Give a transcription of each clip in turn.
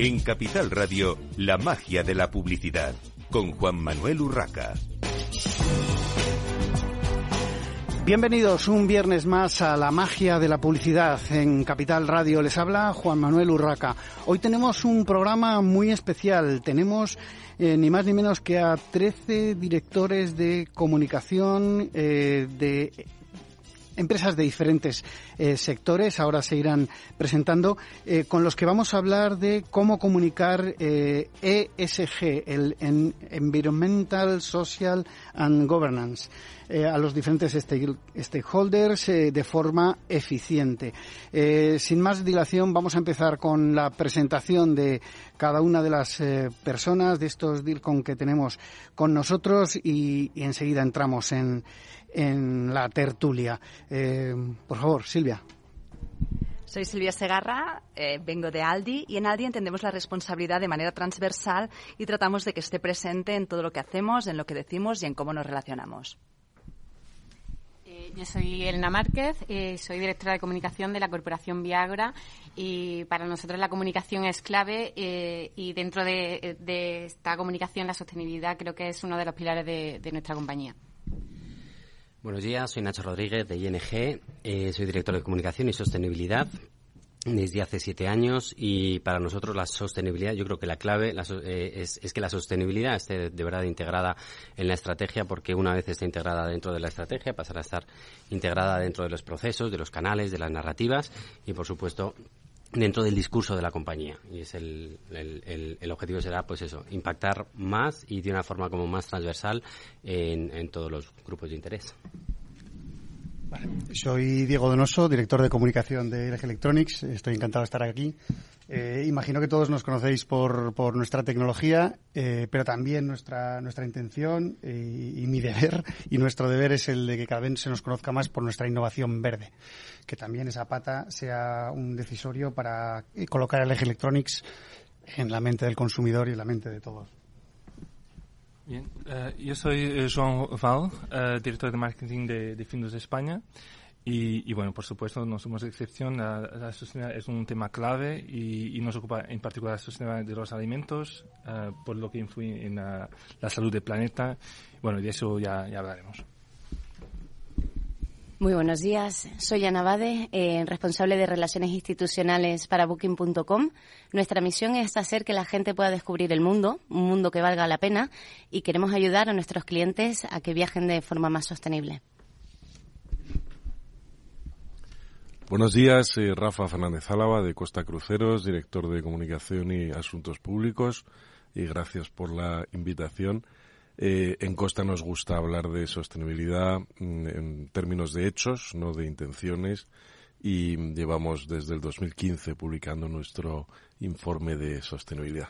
En Capital Radio, la magia de la publicidad, con Juan Manuel Urraca. Bienvenidos un viernes más a la magia de la publicidad en Capital Radio. Les habla Juan Manuel Urraca. Hoy tenemos un programa muy especial. Tenemos eh, ni más ni menos que a 13 directores de comunicación eh, de empresas de diferentes eh, sectores, ahora se irán presentando, eh, con los que vamos a hablar de cómo comunicar eh, ESG, el Environmental, Social and Governance. Eh, a los diferentes stakeholders eh, de forma eficiente. Eh, sin más dilación, vamos a empezar con la presentación de cada una de las personas de estos DIRCON que tenemos con nosotros y, enseguida entramos en, en la tertulia. por favor, Silvia. Soy Silvia Segarra, vengo de Aldi y en Aldi entendemos la responsabilidad de manera transversal y tratamos de que esté presente en todo lo que hacemos, en lo que decimos y en cómo nos relacionamos. Yo soy Elena Márquez, eh, soy directora de comunicación de la Corporación Viagra y para nosotros la comunicación es clave eh, y dentro de, esta comunicación la sostenibilidad creo que es uno de los pilares de, nuestra compañía. Buenos días, soy Nacho Rodríguez de ING, eh, soy director de comunicación y sostenibilidad desde hace siete años y para nosotros la sostenibilidad, yo creo que la clave eh, es, que la sostenibilidad esté de verdad integrada en la estrategia porque una vez esté integrada dentro de la estrategia pasará a estar integrada dentro de los procesos, de los canales, de las narrativas y por supuesto dentro del discurso de la compañía y es el, el, objetivo será pues eso impactar más y de una forma como más transversal en todos los grupos de interés. Soy Diego Donoso, director de comunicación de LG Electronics. Estoy encantado de estar aquí. Eh, imagino que todos nos conocéis por, por nuestra tecnología, eh, pero también nuestra, nuestra intención eh, y, mi deber y nuestro deber es el de que cada vez se nos conozca más por nuestra innovación verde. Que también esa pata sea un decisorio para colocar LG Electronics en la mente del consumidor y en la mente de todos. Bien, uh, yo soy eh, João Val, uh, director de marketing de, de Findus de España. Y, y, bueno, por supuesto, no somos excepción. La, sostenibilidad es un tema clave y, y, nos ocupa en particular la sostenibilidad de los alimentos, por lo que influye en la, la, salud del planeta. Bueno, de eso ya, ya hablaremos. Muy buenos días. Soy Ana Bade, eh, responsable de Relaciones Institucionales para Booking.com. Nuestra misión es hacer que la gente pueda descubrir el mundo, un mundo que valga la pena, y queremos ayudar a nuestros clientes a que viajen de forma más sostenible. Buenos días, soy Rafa Fernández Álava de Costa Cruceros, director de Comunicación y Asuntos Públicos, y gracias por la invitación. Eh, en Costa nos gusta hablar de sostenibilidad mm, en términos de hechos, no de intenciones, y llevamos desde el 2015 publicando nuestro informe de sostenibilidad.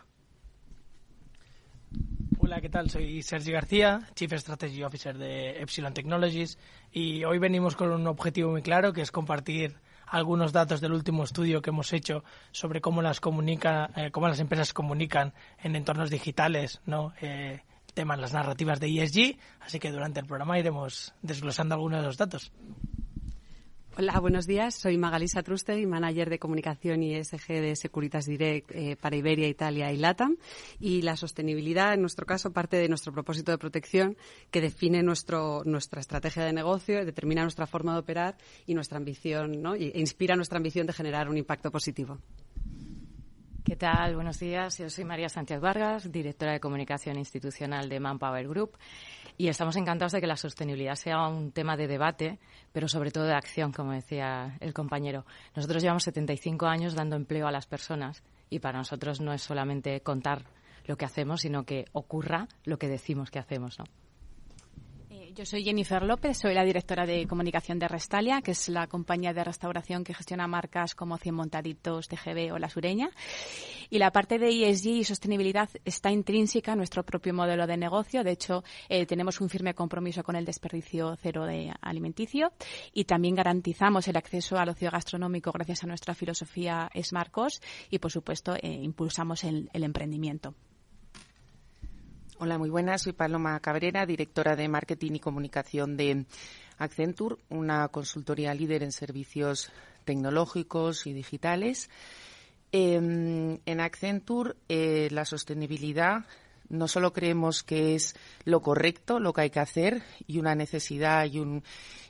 Hola, ¿qué tal? Soy Sergio García, Chief Strategy Officer de Epsilon Technologies, y hoy venimos con un objetivo muy claro, que es compartir algunos datos del último estudio que hemos hecho sobre cómo las comunica, eh, cómo las empresas comunican en entornos digitales, ¿no? Eh, temas, las narrativas de ESG, así que durante el programa iremos desglosando algunos de los datos. Hola, buenos días. Soy Magalisa Truste manager de comunicación y ESG de Securitas Direct eh, para Iberia, Italia y LATAM. Y la sostenibilidad, en nuestro caso, parte de nuestro propósito de protección que define nuestro, nuestra estrategia de negocio, determina nuestra forma de operar y nuestra ambición, ¿no? e inspira nuestra ambición de generar un impacto positivo. ¿Qué tal? Buenos días. Yo soy María Sánchez Vargas, directora de comunicación institucional de Manpower Group. Y estamos encantados de que la sostenibilidad sea un tema de debate, pero sobre todo de acción, como decía el compañero. Nosotros llevamos 75 años dando empleo a las personas y para nosotros no es solamente contar lo que hacemos, sino que ocurra lo que decimos que hacemos, ¿no? Yo soy Jennifer López, soy la directora de comunicación de Restalia, que es la compañía de restauración que gestiona marcas como Cien Montaditos, TGB o La Sureña. Y la parte de ESG y sostenibilidad está intrínseca en nuestro propio modelo de negocio. De hecho, eh, tenemos un firme compromiso con el desperdicio cero de alimenticio y también garantizamos el acceso al ocio gastronómico gracias a nuestra filosofía Smartcos y, por supuesto, eh, impulsamos el emprendimiento. Hola, muy buenas. Soy Paloma Cabrera, directora de Marketing y Comunicación de Accenture, una consultoría líder en servicios tecnológicos y digitales. Em, en Accenture, eh, la sostenibilidad no solo creemos que es lo correcto, lo que hay que hacer y una necesidad y un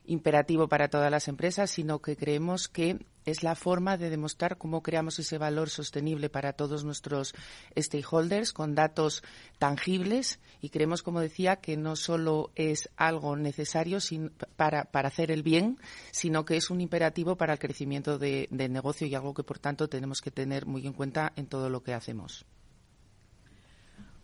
imperativo para todas las empresas, sino que creemos que es la forma de demostrar cómo creamos ese valor sostenible para todos nuestros stakeholders con datos tangibles y creemos, como decía, que no solo es algo necesario para, para hacer el bien, sino que es un imperativo para el crecimiento del negocio y algo que, por tanto, tenemos que tener muy en cuenta en todo lo que hacemos.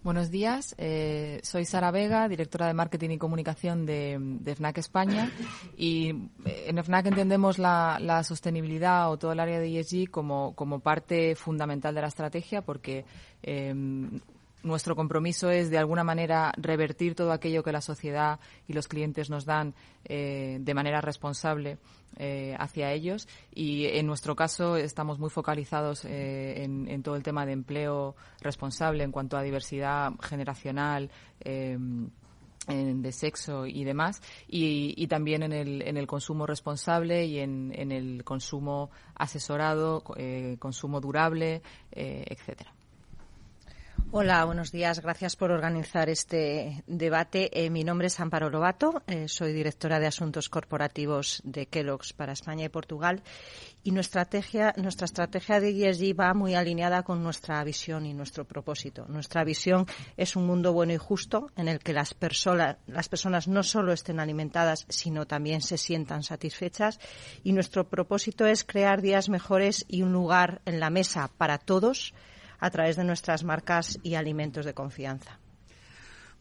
Buenos días, eh, soy Sara Vega, directora de Marketing y Comunicación de, FNAC España. Y eh, en FNAC entendemos la, sostenibilidad o todo el área de ESG como, como parte fundamental de la estrategia porque eh, nuestro compromiso es, de alguna manera, revertir todo aquello que la sociedad y los clientes nos dan eh, de manera responsable eh, hacia ellos. Y en nuestro caso estamos muy focalizados eh, en, todo el tema de empleo responsable en cuanto a diversidad generacional. de sexo y demás, y, también en el, en el consumo responsable y en, el consumo asesorado, consumo durable, etcétera. Hola, buenos días. Gracias por organizar este debate. Eh, mi nombre es Amparo Lobato, eh, soy directora de Asuntos Corporativos de Kellogg's para España y Portugal. Y nuestra estrategia, nuestra estrategia de ESG va muy alineada con nuestra visión y nuestro propósito. Nuestra visión es un mundo bueno y justo en el que las, personas, las personas no solo estén alimentadas, sino también se sientan satisfechas. Y nuestro propósito es crear días mejores y un lugar en la mesa para todos a través de nuestras marcas y alimentos de confianza.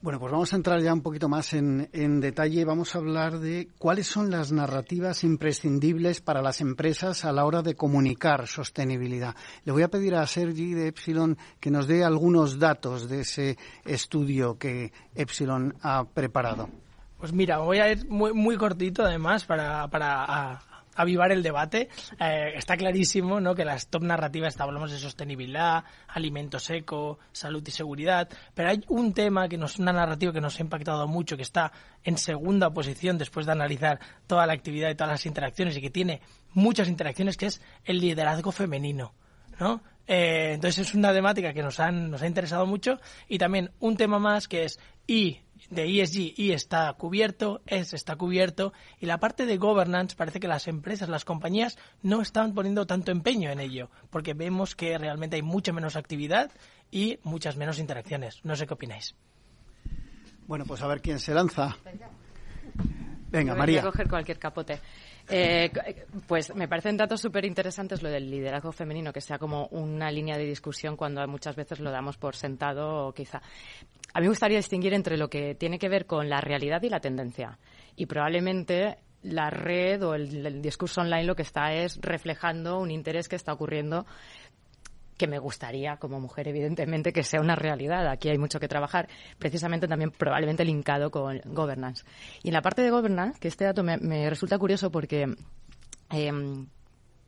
Bueno, pues vamos a entrar ya un poquito más en, en, detalle. Vamos a hablar de cuáles son las narrativas imprescindibles para las empresas a la hora de comunicar sostenibilidad. Le voy a pedir a Sergi de Epsilon que nos dé algunos datos de ese estudio que Epsilon ha preparado. Pues mira, voy a ir muy, muy cortito además para, para avivar el debate. Eh, está clarísimo ¿no? que las top narrativas hablamos de sostenibilidad, alimento seco, salud y seguridad, pero hay un tema que nos, una narrativa que nos ha impactado mucho, que está en segunda posición después de analizar toda la actividad y todas las interacciones y que tiene muchas interacciones, que es el liderazgo femenino. ¿no? Eh, entonces es una temática que nos, han, nos ha interesado mucho y también un tema más que es y de ESG y está cubierto, S está cubierto y la parte de governance parece que las empresas, las compañías no están poniendo tanto empeño en ello porque vemos que realmente hay mucha menos actividad y muchas menos interacciones. No sé qué opináis. Bueno, pues a ver quién se lanza. Venga, María. Voy a coger cualquier capote. Eh, pues me parecen datos súper interesantes lo del liderazgo femenino, que sea como una línea de discusión cuando muchas veces lo damos por sentado quizá. A mí me gustaría distinguir entre lo que tiene que ver con la realidad y la tendencia. Y probablemente la red o el, discurso online lo que está es reflejando un interés que está ocurriendo que me gustaría, como mujer, evidentemente, que sea una realidad. Aquí hay mucho que trabajar, precisamente también probablemente linkado con governance. Y en la parte de governance, que este dato me, resulta curioso porque em,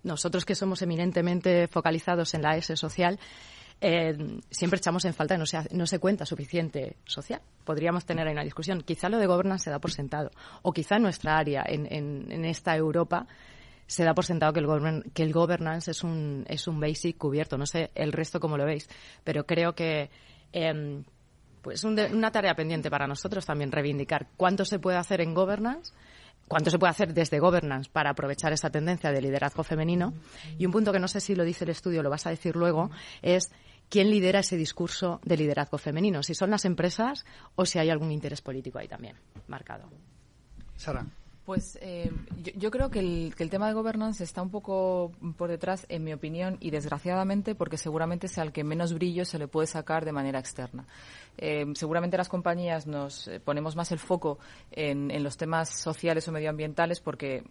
nosotros que somos eminentemente focalizados en la S social, eh, siempre echamos en falta, no se, no se cuenta suficiente social. Podríamos tener ahí una discusión. Quizá lo de governance se da por sentado. O quizá en nuestra área, en, en esta Europa, se da por sentado que el, que el governance es un, es un basic cubierto. No sé el resto cómo lo veis, pero creo que eh, pues una tarea pendiente para nosotros también reivindicar cuánto se puede hacer en governance cuánto se puede hacer desde governance para aprovechar esa tendencia de liderazgo femenino. Y un punto que no sé si lo dice el estudio, lo vas a decir luego, es quién lidera ese discurso de liderazgo femenino, si son las empresas o si hay algún interés político ahí también marcado. Sara. Pues eh, yo, creo que el, tema de governance está un poco por detrás, en mi opinión, y desgraciadamente porque seguramente es al que menos brillo se le puede sacar de manera externa. Eh, seguramente las compañías nos eh, ponemos más el foco en los temas sociales o medioambientales porque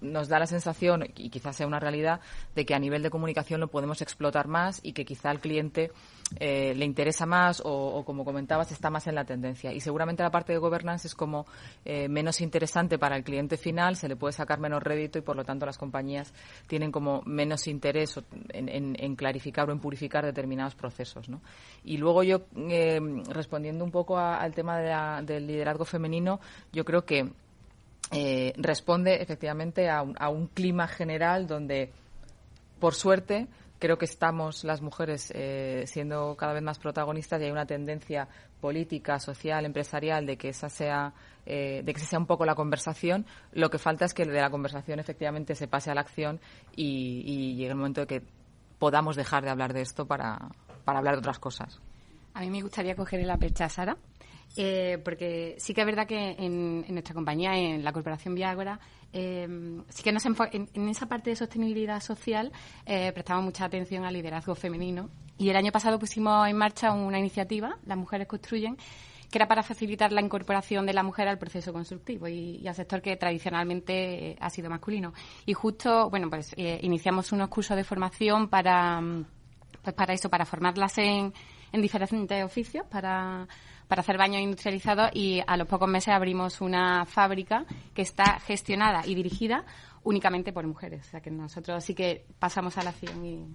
nos da la sensación, y quizás sea una realidad, de que a nivel de comunicación lo podemos explotar más y que quizá al cliente eh, le interesa más o, como comentabas, está más en la tendencia. Y seguramente la parte de governance es como eh, menos interesante para el cliente final, se le puede sacar menos rédito y por lo tanto las compañías tienen como menos interés en, clarificar o en purificar determinados procesos. ¿no? Y luego yo, eh, respondiendo un poco al tema del liderazgo femenino, yo creo que eh, responde efectivamente a un, clima general donde, por suerte, creo que estamos las mujeres eh, siendo cada vez más protagonistas y hay una tendencia política, social, empresarial de que esa sea eh, de que sea un poco la conversación. Lo que falta es que de la conversación efectivamente se pase a la acción y, y llegue el momento de que podamos dejar de hablar de esto para, para hablar de otras cosas. A mí me gustaría coger la percha Sara, eh, porque sí que es verdad que en, nuestra compañía, en la Corporación Viagora, eh, sí que nos en, en, esa parte de sostenibilidad social eh, prestamos mucha atención al liderazgo femenino. Y el año pasado pusimos en marcha una iniciativa, Las Mujeres Construyen, que era para facilitar la incorporación de la mujer al proceso constructivo y, al sector que tradicionalmente ha sido masculino. Y justo, bueno, pues eh, iniciamos unos cursos de formación para, pues para eso, para formarlas en, en diferentes oficios, para para hacer baños industrializados y a los pocos meses abrimos una fábrica que está gestionada y dirigida únicamente por mujeres. O sea que nosotros sí que pasamos a la acción y,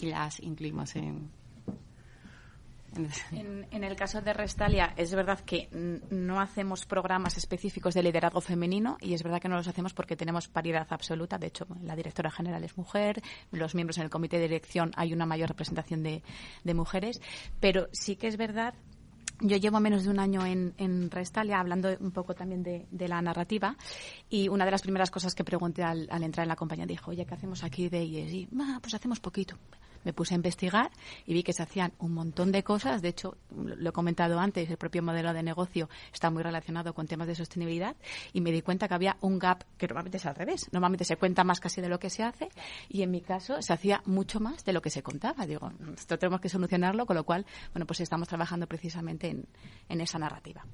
y las incluimos en, en, el caso de Restalia, es verdad que no hacemos programas específicos de liderazgo femenino y es verdad que no los hacemos porque tenemos paridad absoluta. De hecho, la directora general es mujer, los miembros en el comité de dirección hay una mayor representación de, mujeres, pero sí que es verdad yo llevo menos de un año en, Restalia hablando un poco también de, la narrativa y una de las primeras cosas que pregunté al, entrar en la compañía dijo, oye, ¿qué hacemos aquí de ESG? Ah, pues hacemos poquito me puse a investigar y vi que se hacían un montón de cosas. De hecho, lo he comentado antes, el propio modelo de negocio está muy relacionado con temas de sostenibilidad y me di cuenta que había un gap que normalmente es al revés. Normalmente se cuenta más casi de lo que se hace y en mi caso se hacía mucho más de lo que se contaba. Digo, esto tenemos que solucionarlo, con lo cual, bueno, pues estamos trabajando precisamente en, en esa narrativa.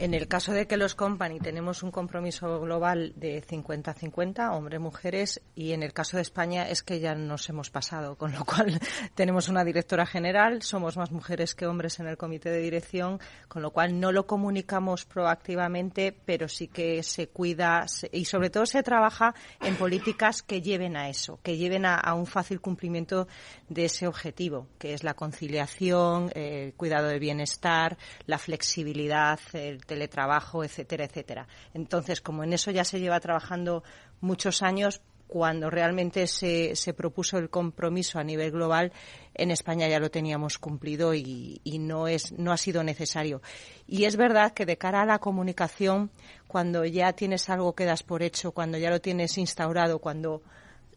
En el caso de que los company tenemos un compromiso global de 50-50, hombres-mujeres, y en el caso de España es que ya nos hemos pasado, con lo cual tenemos una directora general, somos más mujeres que hombres en el comité de dirección, con lo cual no lo comunicamos proactivamente, pero sí que se cuida y sobre todo se trabaja en políticas que lleven a eso, que lleven a, un fácil cumplimiento de ese objetivo, que es la conciliación, el cuidado de bienestar, la flexibilidad, el teletrabajo, etcétera, etcétera. Entonces, como en eso ya se lleva trabajando muchos años, cuando realmente se, se, propuso el compromiso a nivel global, en España ya lo teníamos cumplido y, no, es, no ha sido necesario. Y es verdad que de cara a la comunicación, cuando ya tienes algo que das por hecho, cuando ya lo tienes instaurado, cuando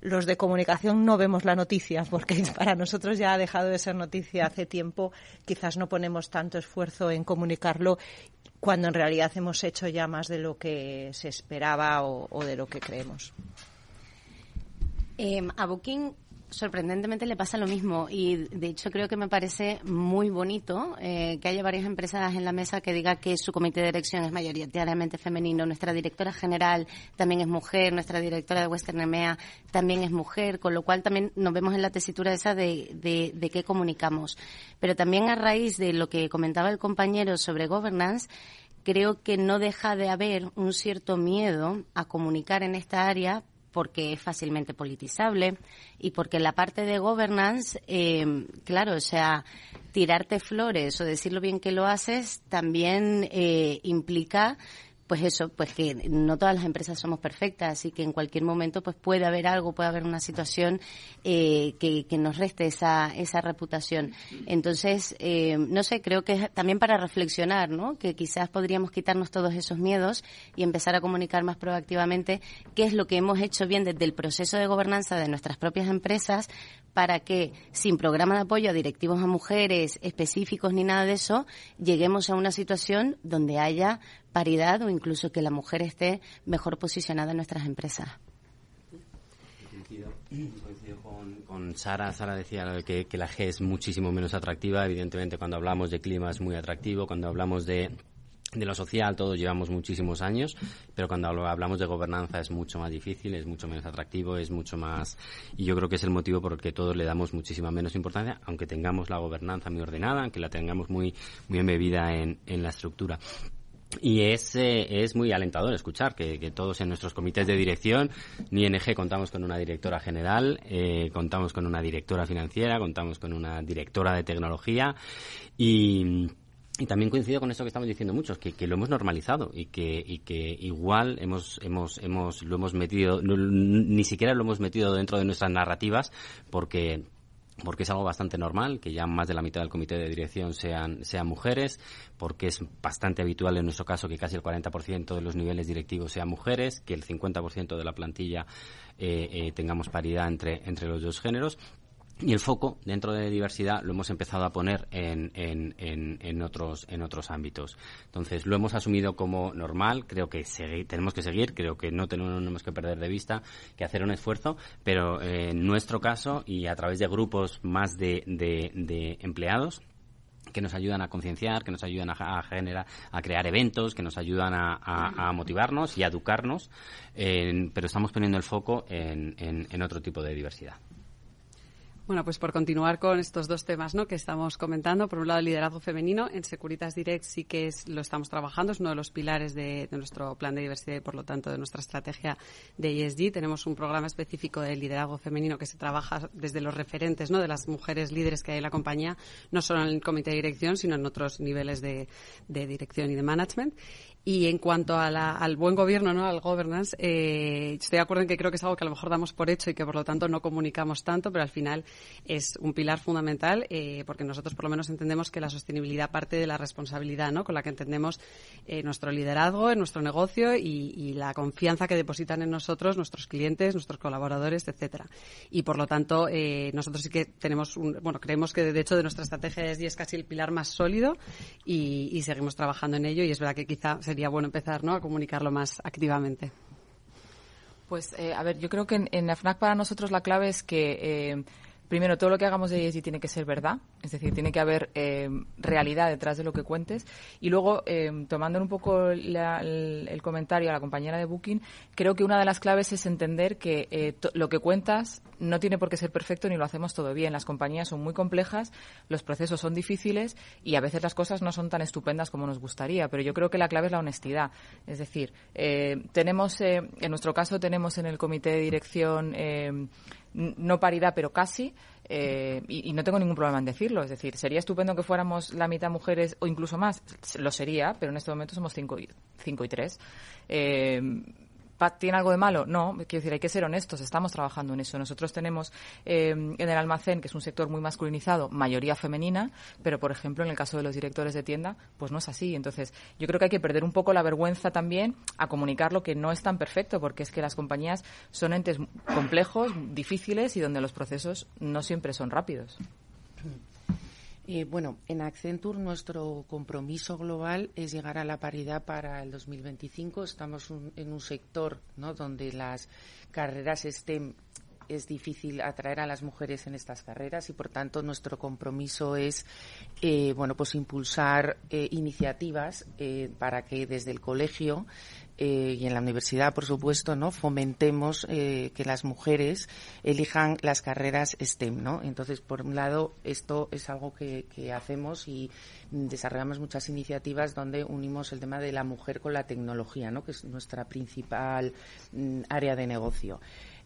los de comunicación no vemos la noticia, porque para nosotros ya ha dejado de ser noticia hace tiempo, quizás no ponemos tanto esfuerzo en comunicarlo cuando en realidad hemos hecho ya más de lo que se esperaba o, de lo que creemos. Eh, sorprendentemente le pasa lo mismo y de hecho creo que me parece muy bonito eh, que haya varias empresas en la mesa que diga que su comité de dirección es mayoritariamente femenino. Nuestra directora general también es mujer, nuestra directora de Western EMEA también es mujer, con lo cual también nos vemos en la tesitura esa de, de, de qué comunicamos. Pero también a raíz de lo que comentaba el compañero sobre governance, creo que no deja de haber un cierto miedo a comunicar en esta área porque es fácilmente politizable y porque la parte de governance, eh, claro, o sea, tirarte flores o decir lo bien que lo haces también eh, implica pues eso, pues que no todas las empresas somos perfectas y que en cualquier momento pues puede haber algo, puede haber una situación eh, que, que, nos reste esa, esa reputación. Entonces, eh, no sé, creo que es también para reflexionar, ¿no? Que quizás podríamos quitarnos todos esos miedos y empezar a comunicar más proactivamente qué es lo que hemos hecho bien desde el proceso de gobernanza de nuestras propias empresas para que, sin programa de apoyo a directivos a mujeres específicos ni nada de eso, lleguemos a una situación donde haya paridad o incluso que la mujer esté mejor posicionada en nuestras empresas. Con, Sara. Sara decía que, que la G es muchísimo menos atractiva. Evidentemente, cuando hablamos de clima es muy atractivo. Cuando hablamos de de lo social todos llevamos muchísimos años, pero cuando hablamos de gobernanza es mucho más difícil, es mucho menos atractivo, es mucho más... Y yo creo que es el motivo por el que todos le damos muchísima menos importancia, aunque tengamos la gobernanza muy ordenada, aunque la tengamos muy, muy embebida en, en la estructura. Y es, eh, es muy alentador escuchar que, todos en nuestros comités de dirección, ni ING contamos con una directora general, eh, contamos con una directora financiera, contamos con una directora de tecnología. Y, también coincido con eso que estamos diciendo muchos, que, que lo hemos normalizado y que, y que igual hemos, hemos, hemos, lo hemos metido, ni siquiera lo hemos metido dentro de nuestras narrativas porque porque es algo bastante normal que ya más de la mitad del comité de dirección sean, sean mujeres, porque es bastante habitual en nuestro caso que casi el 40% de los niveles directivos sean mujeres, que el 50% de la plantilla eh, eh, tengamos paridad entre, entre los dos géneros y el foco dentro de diversidad lo hemos empezado a poner en, otros, en otros ámbitos. Entonces, lo hemos asumido como normal, creo que tenemos que seguir, creo que no tenemos que perder de vista que hacer un esfuerzo, pero en nuestro caso y a través de grupos más de, empleados, que nos ayudan a concienciar, que nos ayudan a, generar, a crear eventos, que nos ayudan a, motivarnos y a educarnos, pero estamos poniendo el foco en otro tipo de diversidad. Bueno, pues por continuar con estos dos temas ¿no? que estamos comentando, por un lado el liderazgo femenino, en Securitas Direct sí que es, lo estamos trabajando, es uno de los pilares de, nuestro plan de diversidad y por lo tanto de nuestra estrategia de ESG. Tenemos un programa específico de liderazgo femenino que se trabaja desde los referentes ¿no? de las mujeres líderes que hay en la compañía, no solo en el comité de dirección, sino en otros niveles de, de dirección y de management. Y en cuanto al buen gobierno, ¿no? al governance, eh, estoy de acuerdo en que creo que es algo que a lo mejor damos por hecho y que por lo tanto no comunicamos tanto, pero al final es un pilar fundamental eh, porque nosotros por lo menos entendemos que la sostenibilidad parte de la responsabilidad ¿no? con la que entendemos eh, nuestro liderazgo en nuestro negocio y, y, la confianza que depositan en nosotros nuestros clientes, nuestros colaboradores, etcétera. Y por lo tanto eh, nosotros sí que tenemos un, bueno creemos que de hecho de nuestra estrategia es, es casi el pilar más sólido y, y seguimos trabajando en ello y es verdad que quizá sería bueno empezar ¿no? a comunicarlo más activamente. Pues, eh, a ver, yo creo que en, en, FNAC para nosotros la clave es que eh, primero, todo lo que hagamos de ESG tiene que ser verdad, es decir, tiene que haber eh, realidad detrás de lo que cuentes. Y luego, eh, tomando un poco el, comentario a la compañera de Booking, creo que una de las claves es entender que eh, lo que cuentas no tiene por qué ser perfecto ni lo hacemos todo bien. Las compañías son muy complejas, los procesos son difíciles y a veces las cosas no son tan estupendas como nos gustaría. Pero yo creo que la clave es la honestidad. Es decir, tenemos, en nuestro caso, tenemos en el comité de dirección no paridad, pero casi, eh, y, no tengo ningún problema en decirlo. Es decir, sería estupendo que fuéramos la mitad mujeres o incluso más. Lo sería, pero en este momento somos cinco y, cinco y tres. Eh, ¿Tiene algo de malo? No, quiero decir, hay que ser honestos, estamos trabajando en eso. Nosotros tenemos eh, en el almacén, que es un sector muy masculinizado, mayoría femenina, pero por ejemplo en el caso de los directores de tienda, pues no es así. Entonces, yo creo que hay que perder un poco la vergüenza también a comunicar lo que no es tan perfecto, porque es que las compañías son entes complejos, difíciles y donde los procesos no siempre son rápidos. Eh, bueno, en Accenture nuestro compromiso global es llegar a la paridad para el 2025. Estamos en un sector ¿no? donde las carreras STEM es difícil atraer a las mujeres en estas carreras y por tanto nuestro compromiso es eh, bueno pues impulsar eh, iniciativas para que desde el colegio eh, y en la universidad, por supuesto, ¿no? Fomentemos eh, que las mujeres elijan las carreras STEM, ¿no? Entonces, por un lado, esto es algo que, hacemos y desarrollamos muchas iniciativas donde unimos el tema de la mujer con la tecnología, ¿no? Que es nuestra principal mm, área de negocio.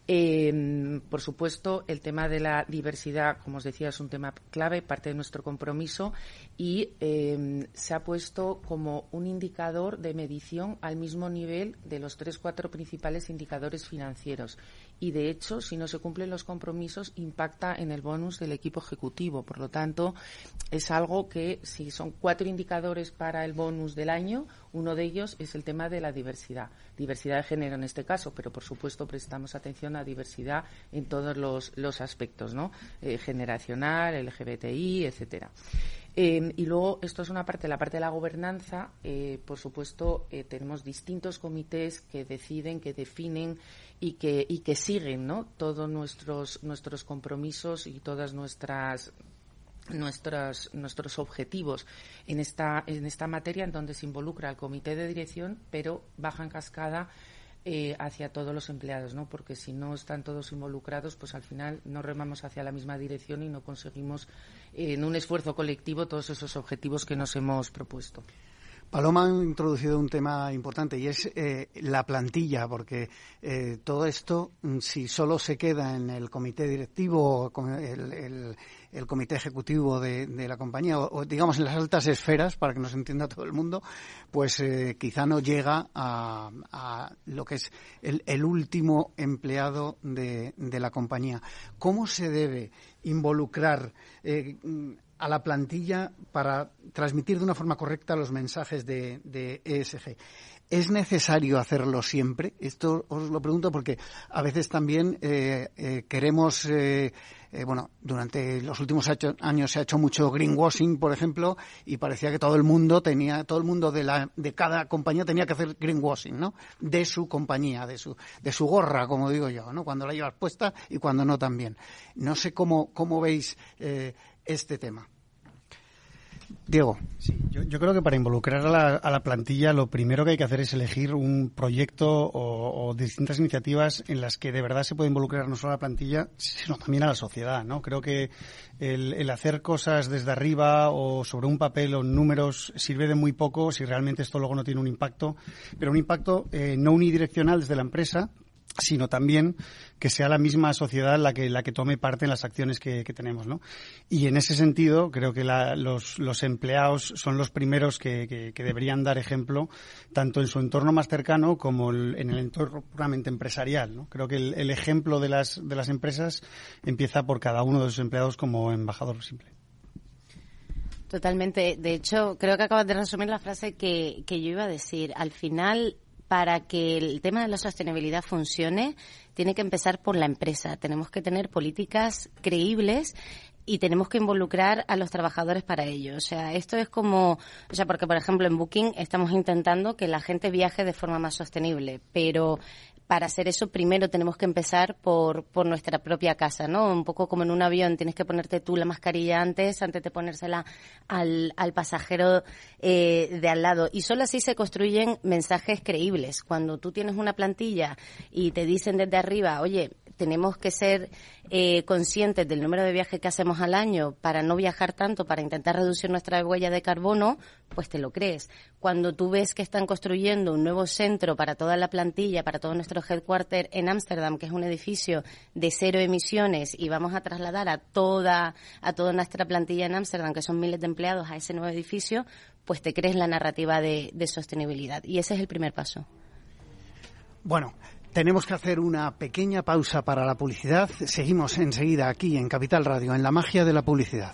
Eh, por supuesto, el tema de la diversidad, como os decía, es un tema clave, parte de nuestro compromiso y em, se ha puesto como un indicador de medición al mismo nivel de los tres, cuatro principales indicadores financieros y de hecho, si no se cumplen los compromisos, impacta en el bonus del equipo ejecutivo. Por lo tanto, es algo que si son cuatro indicadores para el bonus del año, uno de ellos es el tema de la diversidad. Diversidad de género en este caso, pero por supuesto prestamos atención a diversidad en todos los, aspectos, ¿no? Eh, generacional, LGBTI, etcétera. Eh, y luego, esto es una parte, la parte de la gobernanza, eh, por supuesto, tenemos distintos comités que deciden, que definen y que, y que siguen ¿no? todos nuestros, nuestros compromisos y todas nuestras nuestros, nuestros objetivos en esta, en esta materia en donde se involucra el comité de dirección, pero baja en cascada eh, hacia todos los empleados, ¿no? Porque si no están todos involucrados, pues al final no remamos hacia la misma dirección y no conseguimos eh, en un esfuerzo colectivo todos esos objetivos que nos hemos propuesto. Paloma ha introducido un tema importante y es eh, la plantilla, porque eh, todo esto, mm, si solo se queda en el comité directivo, el, el comité ejecutivo de, la compañía, o, digamos en las altas esferas, para que nos entienda todo el mundo, pues eh, quizá no llega a, lo que es el, último empleado de, la compañía. ¿Cómo se debe involucrar eh, a la plantilla para transmitir de una forma correcta los mensajes de ESG? ¿Es necesario hacerlo siempre? Esto os lo pregunto porque a veces también eh, eh, queremos, eh, bueno, durante los últimos años se ha hecho mucho greenwashing, por ejemplo, y parecía que todo el mundo tenía, todo el mundo de, la, de cada compañía tenía que hacer greenwashing, ¿no? De su compañía, de su, de su gorra, como digo yo, ¿no? Cuando la llevas puesta y cuando no también. No sé cómo, cómo veis este tema. Diego. Sí, yo, creo que para involucrar a la, plantilla lo primero que hay que hacer es elegir un proyecto o, distintas iniciativas en las que de verdad se puede involucrar no solo a la plantilla, sino también a la sociedad. ¿no? Creo que el, hacer cosas desde arriba o sobre un papel o números sirve de muy poco si realmente esto luego no tiene un impacto, pero un impacto eh, no unidireccional desde la empresa, sino también que sea la misma sociedad la que la que tome parte en las acciones que, tenemos, ¿no? Y en ese sentido creo que los, los, empleados son los primeros que, deberían dar ejemplo tanto en su entorno más cercano como en el entorno puramente empresarial, ¿no? Creo que el, ejemplo de las de las empresas empieza por cada uno de sus empleados como embajador simple. Totalmente. De hecho, creo que acabas de resumir la frase que, que yo iba a decir. Al final, para que el tema de la sostenibilidad funcione, tiene que empezar por la empresa. Tenemos que tener políticas creíbles y tenemos que involucrar a los trabajadores para ello. O sea, esto es como, o sea, porque por ejemplo en Booking estamos intentando que la gente viaje de forma más sostenible, pero para hacer eso primero tenemos que empezar por, por nuestra propia casa, ¿no? Un poco como en un avión, tienes que ponerte tú la mascarilla antes, antes de ponérsela al, al pasajero eh, de al lado. Y solo así se construyen mensajes creíbles. Cuando tú tienes una plantilla y te dicen desde arriba, oye, tenemos que ser eh, conscientes del número de viajes que hacemos al año para no viajar tanto, para intentar reducir nuestra huella de carbono, pues te lo crees. Cuando tú ves que están construyendo un nuevo centro para toda la plantilla, para todo nuestro headquarter en Ámsterdam, que es un edificio de cero emisiones, y vamos a trasladar a toda, a toda nuestra plantilla en Ámsterdam, que son miles de empleados, a ese nuevo edificio, pues te crees la narrativa de sostenibilidad. Y ese es el primer paso. Bueno, tenemos que hacer una pequeña pausa para la publicidad. Seguimos enseguida aquí en Capital Radio, en la magia de la publicidad.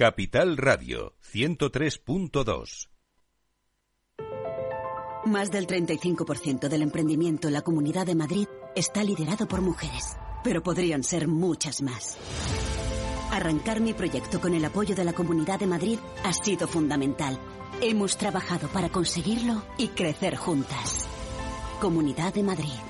Capital Radio 103.2 Más del 35% del emprendimiento en la Comunidad de Madrid está liderado por mujeres, pero podrían ser muchas más. Arrancar mi proyecto con el apoyo de la Comunidad de Madrid ha sido fundamental. Hemos trabajado para conseguirlo y crecer juntas. Comunidad de Madrid.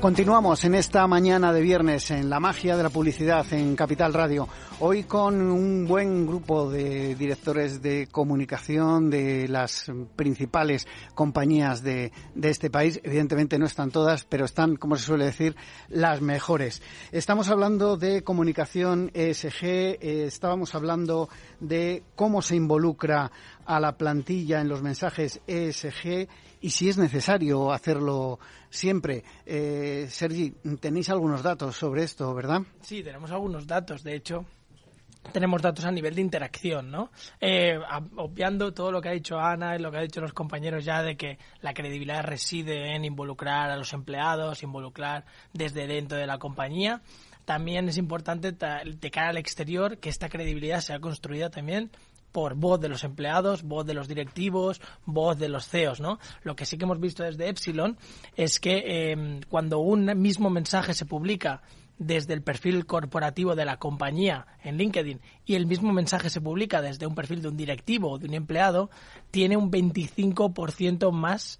Continuamos en esta mañana de viernes en la magia de la publicidad en Capital Radio. Hoy con un buen grupo de directores de comunicación de las principales compañías de, de, este país. Evidentemente no están todas, pero están, como se suele decir, las mejores. Estamos hablando de comunicación ESG, eh, estábamos hablando de cómo se involucra a la plantilla en los mensajes ESG y si es necesario hacerlo siempre. Eh, Sergi, tenéis algunos datos sobre esto, ¿verdad? Sí, tenemos algunos datos. De hecho, tenemos datos a nivel de interacción, ¿no? Eh, obviando todo lo que ha dicho Ana y lo que ha dicho los compañeros ya de que la credibilidad reside en involucrar a los empleados, involucrar desde dentro de la compañía. También es importante de cara al exterior que esta credibilidad sea construida también por voz de los empleados, voz de los directivos, voz de los CEOs, ¿no? Lo que sí que hemos visto desde Epsilon es que eh, cuando un mismo mensaje se publica desde el perfil corporativo de la compañía en LinkedIn y el mismo mensaje se publica desde un perfil de un directivo o de un empleado, tiene un 25% más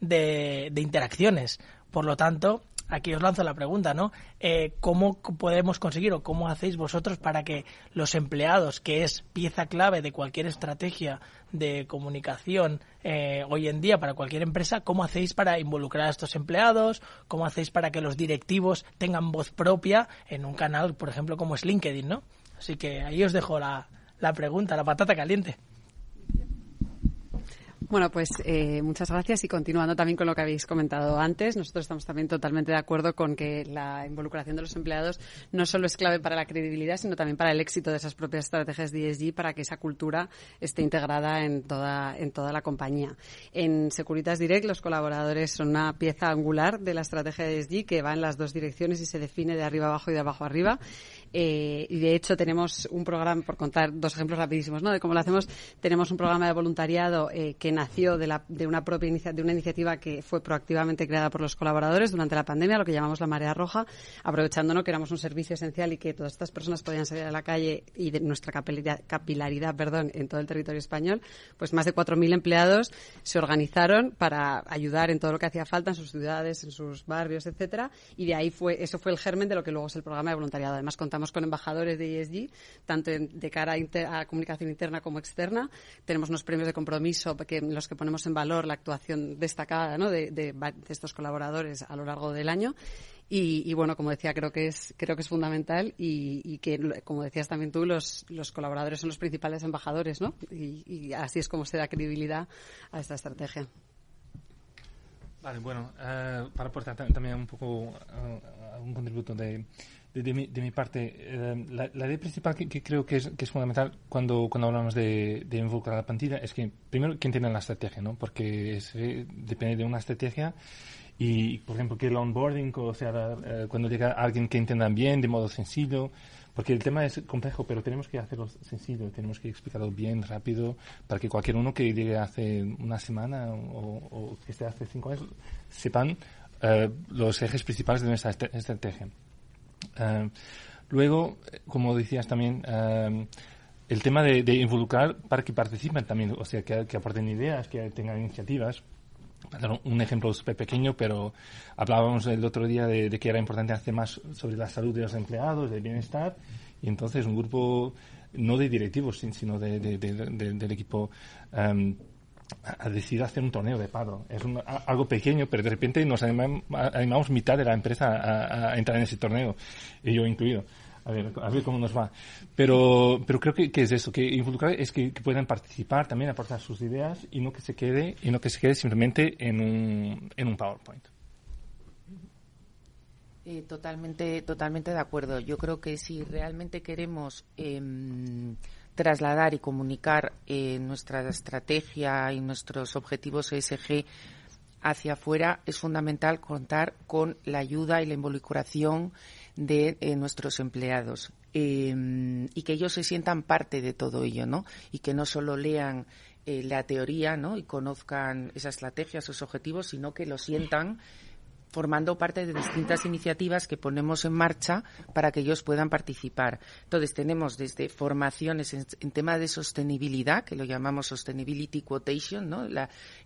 de interacciones. Por lo tanto, aquí os lanzo la pregunta, ¿no? Eh, ¿Cómo podemos conseguir o cómo hacéis vosotros para que los empleados, que es pieza clave de cualquier estrategia de comunicación eh, hoy en día para cualquier empresa, cómo hacéis para involucrar a estos empleados? ¿Cómo hacéis para que los directivos tengan voz propia en un canal, por ejemplo, como es LinkedIn, ¿no? Así que ahí os dejo la, la pregunta, la patata caliente. Bueno, pues eh, muchas gracias y continuando también con lo que habéis comentado antes, nosotros estamos también totalmente de acuerdo con que la involucración de los empleados no solo es clave para la credibilidad, sino también para el éxito de esas propias estrategias de ESG para que esa cultura esté integrada en toda, en toda la compañía. En Securitas Direct los colaboradores son una pieza angular de la estrategia de ESG que va en las dos direcciones y se define de arriba abajo y de abajo arriba. Eh, y de hecho tenemos un programa, por contar dos ejemplos rapidísimos, ¿no? De cómo lo hacemos, tenemos un programa de voluntariado eh, que nació de, la, de una propia de una iniciativa que fue proactivamente creada por los colaboradores durante la pandemia, lo que llamamos la marea roja, aprovechándonos que éramos un servicio esencial y que todas estas personas podían salir a la calle y de nuestra capilaridad, perdón, en todo el territorio español, pues más de 4.000 empleados se organizaron para ayudar en todo lo que hacía falta en sus ciudades, en sus barrios, etcétera, y de ahí fue, eso fue el germen de lo que luego es el programa de voluntariado. Además con embajadores de ESG, tanto de cara a, comunicación interna como externa. Tenemos unos premios de compromiso que, en los que ponemos en valor la actuación destacada de, estos colaboradores a lo largo del año. Y, bueno, como decía, creo que es, creo que es fundamental y, que, como decías también tú, los, los colaboradores son los principales embajadores, ¿no? Y, así es como se da credibilidad a esta estrategia. Vale, bueno, eh, para aportar también un poco un contributo de, de, mi, de mi, parte, eh, la, idea principal que, creo que es, que es fundamental cuando, cuando hablamos de, involucrar a la plantilla es que, primero, que entiendan la estrategia, ¿no? Porque eh, depende de una estrategia y, por ejemplo, que el onboarding, o sea, eh, cuando llega alguien que entienda bien, de modo sencillo, porque el tema es complejo, pero tenemos que hacerlo sencillo, tenemos que explicarlo bien, rápido, para que cualquier uno que llegue hace una semana o, o que esté hace cinco años sepan los ejes principales de nuestra estrategia. Eh, luego, como decías también, eh, el tema de, involucrar para que participen también, o sea, que, aporten ideas, que tengan iniciativas. Un ejemplo súper pequeño, pero hablábamos el otro día de, que era importante hacer más sobre la salud de los empleados, del bienestar, y entonces un grupo no de directivos, sino del equipo um, a decidir hacer un torneo de pado. Es algo pequeño, pero de repente nos animamos, mitad de la empresa a, entrar en ese torneo, y yo incluido. A ver, a ver cómo nos va. Pero, pero creo que, es eso, que involucrar es que, puedan participar, también aportar sus ideas y no que se quede, y no que se quede simplemente en un, en un PowerPoint. Eh, totalmente, totalmente de acuerdo. Yo creo que si realmente queremos eh, trasladar y comunicar eh, nuestra estrategia y nuestros objetivos ESG hacia afuera, es fundamental contar con la ayuda y la involucración de eh, nuestros empleados em, y que ellos se sientan parte de todo ello, ¿no? Y que no solo lean eh, la teoría, ¿no? Y conozcan esa estrategia, esos objetivos, sino que lo sientan formando parte de distintas iniciativas que ponemos en marcha para que ellos puedan participar. Entonces, tenemos desde formaciones en, tema de sostenibilidad, que lo llamamos Sustainability Quotation, ¿no?